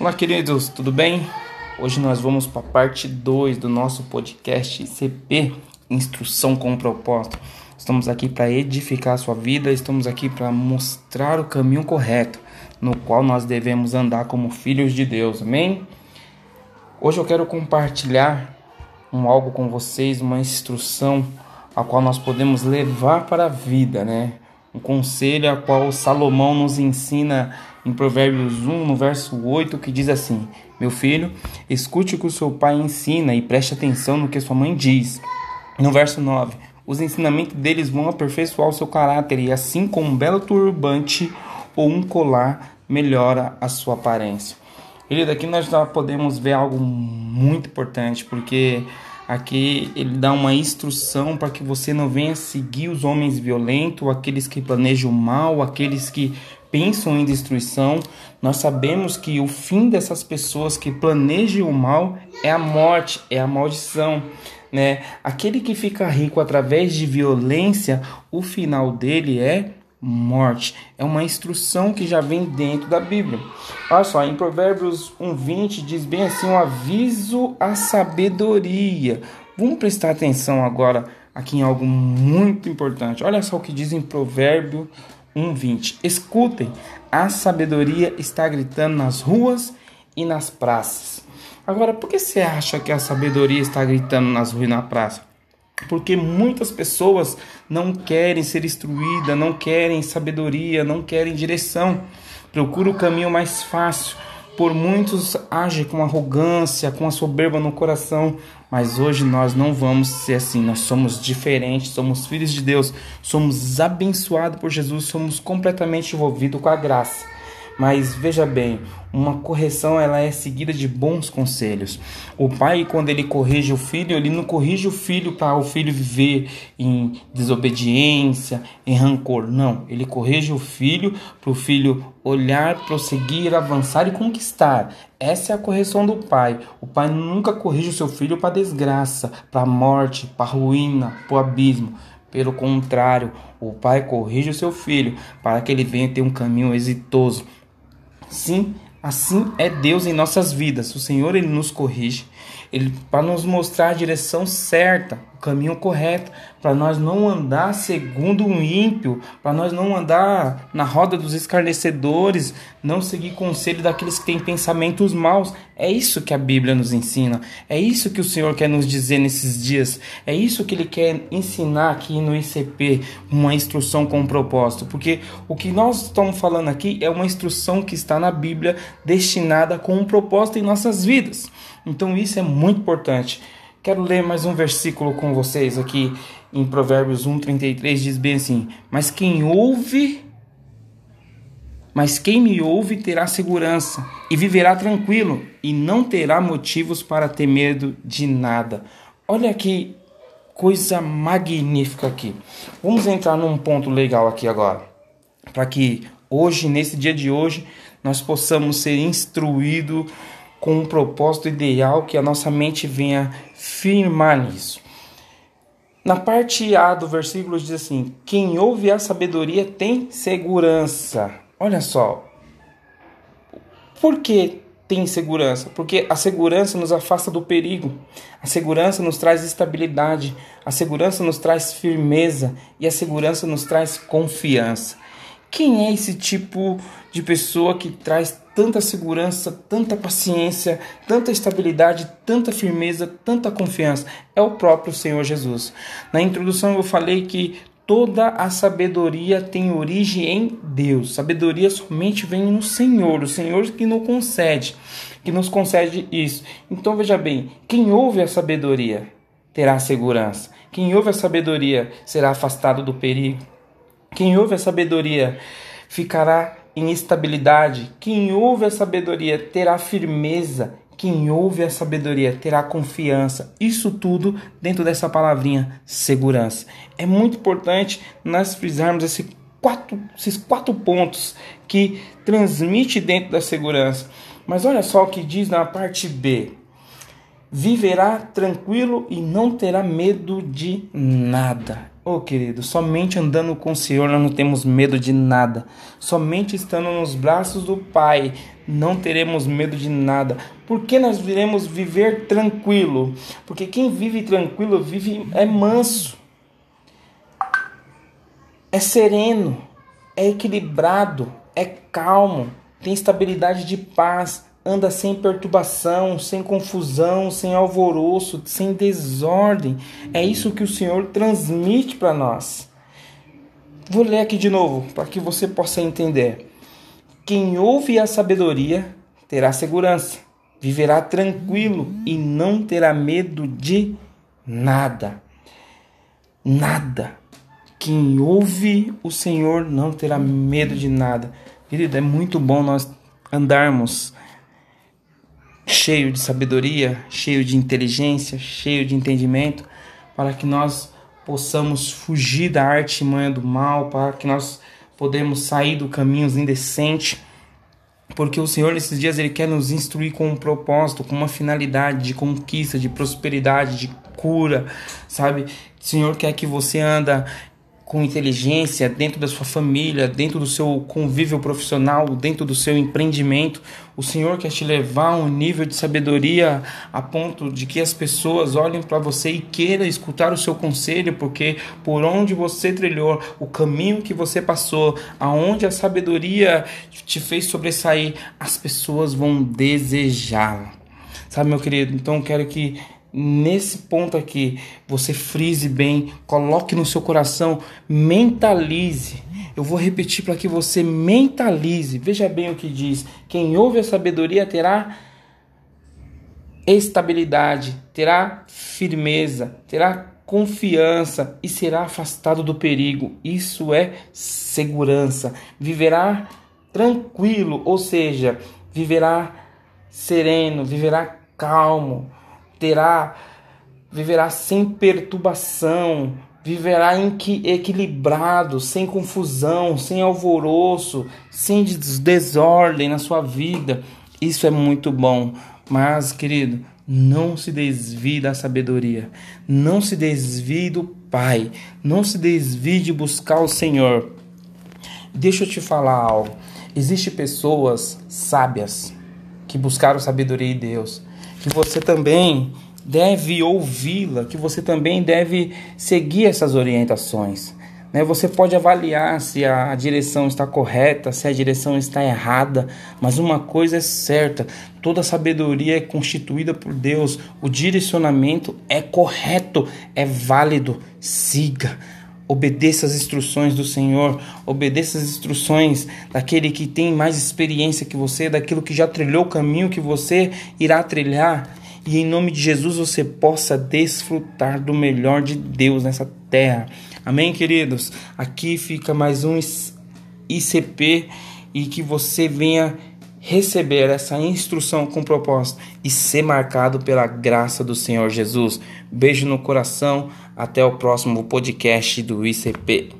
Olá, queridos, tudo bem? Hoje nós vamos para a parte 2 do nosso podcast CP Instrução com Propósito. Estamos aqui para edificar a sua vida, estamos aqui para mostrar o caminho correto no qual nós devemos andar como filhos de Deus. Amém? Hoje eu quero compartilhar um algo com vocês, uma instrução a qual nós podemos levar para a vida, né? Um conselho a qual Salomão nos ensina em Provérbios 1, no verso 8, que diz assim: Meu filho, escute o que o seu pai ensina e preste atenção no que sua mãe diz. No verso 9, os ensinamentos deles vão aperfeiçoar o seu caráter, e assim como um belo turbante ou um colar melhora a sua aparência. Ele daqui nós já podemos ver algo muito importante, porque aqui ele dá uma instrução para que você não venha seguir os homens violentos, aqueles que planejam mal, aqueles que pensam em destruição, nós sabemos que o fim dessas pessoas que planejam o mal é a morte, é a maldição. Né? Aquele que fica rico através de violência, o final dele é morte. É uma instrução que já vem dentro da Bíblia. Olha só, em Provérbios 1:20 diz bem assim, um aviso à sabedoria. Vamos prestar atenção agora aqui em algo muito importante. Olha só o que diz em Provérbio 1:20. Escutem, a sabedoria está gritando nas ruas e nas praças. Agora, por que você acha que a sabedoria está gritando nas ruas e na praça? Porque muitas pessoas não querem ser instruídas, não querem sabedoria, não querem direção. Procura o caminho mais fácil. Por muitos age com arrogância, com a soberba no coração, mas hoje nós não vamos ser assim. Nós somos diferentes, somos filhos de Deus, somos abençoados por Jesus, somos completamente envolvidos com a graça. Mas veja bem, uma correção ela é seguida de bons conselhos. O pai, quando ele corrige o filho, ele não corrige o filho para o filho viver em desobediência, em rancor. Não, ele corrige o filho para o filho olhar, prosseguir, avançar e conquistar. Essa é a correção do pai. O pai nunca corrige o seu filho para desgraça, para morte, para ruína, para o abismo. Pelo contrário, o pai corrige o seu filho para que ele venha ter um caminho exitoso Sim, assim é Deus em nossas vidas. O Senhor ele nos corrige, ele para nos mostrar a direção certa, o caminho correto, para nós não andar segundo um ímpio, para nós não andar na roda dos escarnecedores, não seguir conselho daqueles que têm pensamentos maus. É isso que a Bíblia nos ensina. É isso que o Senhor quer nos dizer nesses dias. É isso que ele quer ensinar aqui no ICP, uma instrução com um propósito, porque o que nós estamos falando aqui é uma instrução que está na Bíblia destinada com um propósito em nossas vidas. Então isso é muito importante. Quero ler mais um versículo com vocês aqui em Provérbios 1:33 diz bem assim: "Mas quem ouve mas quem me ouve terá segurança e viverá tranquilo e não terá motivos para ter medo de nada." Olha que coisa magnífica aqui. Vamos entrar num ponto legal aqui agora, para que hoje, nesse dia de hoje, nós possamos ser instruídos com um propósito ideal que a nossa mente venha firmar nisso. Na parte A do versículo diz assim: Quem ouve a sabedoria tem segurança. Olha só. Por que tem segurança? Porque a segurança nos afasta do perigo. A segurança nos traz estabilidade. A segurança nos traz firmeza. E a segurança nos traz confiança. Quem é esse tipo de pessoa que traz tanta segurança, tanta paciência, tanta estabilidade, tanta firmeza, tanta confiança. É o próprio Senhor Jesus. Na introdução eu falei que toda a sabedoria tem origem em Deus. Sabedoria somente vem no Senhor, o Senhor que nos concede, que nos concede isso. Então veja bem, quem ouve a sabedoria terá segurança. Quem ouve a sabedoria será afastado do perigo. Quem ouve a sabedoria ficará em estabilidade. Quem ouve a sabedoria terá firmeza. Quem ouve a sabedoria terá confiança. Isso tudo dentro dessa palavrinha segurança. É muito importante nós frisarmos esse quatro, esses quatro pontos que transmite dentro da segurança. Mas olha só o que diz na parte B. Viverá tranquilo e não terá medo de nada. Oh, querido, somente andando com o Senhor nós não temos medo de nada. Somente estando nos braços do Pai não teremos medo de nada. Por que nós viremos viver tranquilo? Porque quem vive tranquilo vive é manso, é sereno, é equilibrado, é calmo, tem estabilidade de paz, anda sem perturbação, sem confusão, sem alvoroço, sem desordem. É isso que o Senhor transmite para nós. Vou ler aqui de novo para que você possa entender. Quem ouve a sabedoria terá segurança, viverá tranquilo e não terá medo de nada. Nada. Quem ouve o Senhor não terá medo de nada. Querido, é muito bom nós andarmos cheio de sabedoria, cheio de inteligência, cheio de entendimento, para que nós possamos fugir da arte manha do mal, para que nós podemos sair do caminho indecente, porque o Senhor nesses dias ele quer nos instruir com um propósito, com uma finalidade de conquista, de prosperidade, de cura, sabe? O Senhor quer que você anda com inteligência dentro da sua família, dentro do seu convívio profissional, dentro do seu empreendimento. O Senhor quer te levar a um nível de sabedoria a ponto de que as pessoas olhem para você e queiram escutar o seu conselho, porque por onde você trilhou, o caminho que você passou, aonde a sabedoria te fez sobressair, as pessoas vão desejá-la. Sabe, meu querido? Então quero que nesse ponto aqui, você frise bem, coloque no seu coração, mentalize. Eu vou repetir para que você mentalize. Veja bem o que diz: quem ouve a sabedoria terá estabilidade, terá firmeza, terá confiança e será afastado do perigo. Isso é segurança. Viverá tranquilo, ou seja, viverá sereno, viverá calmo terá viverá sem perturbação, viverá equilibrado, sem confusão, sem alvoroço, sem desordem na sua vida. Isso é muito bom. Mas, querido, não se desvie da sabedoria, não se desvie do Pai, não se desvie de buscar o Senhor. Deixa eu te falar algo. Existem pessoas sábias que buscaram sabedoria em Deus, que você também deve ouvi-la, que você também deve seguir essas orientações. Né? Você pode avaliar se a direção está correta, se a direção está errada, mas uma coisa é certa: toda sabedoria é constituída por Deus, o direcionamento é correto, é válido. Siga. Obedeça as instruções do Senhor, obedeça as instruções daquele que tem mais experiência que você, daquilo que já trilhou o caminho que você irá trilhar. E em nome de Jesus você possa desfrutar do melhor de Deus nessa terra. Amém, queridos? Aqui fica mais um ICP e que você venha receber essa instrução com propósito e ser marcado pela graça do Senhor Jesus. Beijo no coração. Até o próximo podcast do ICP.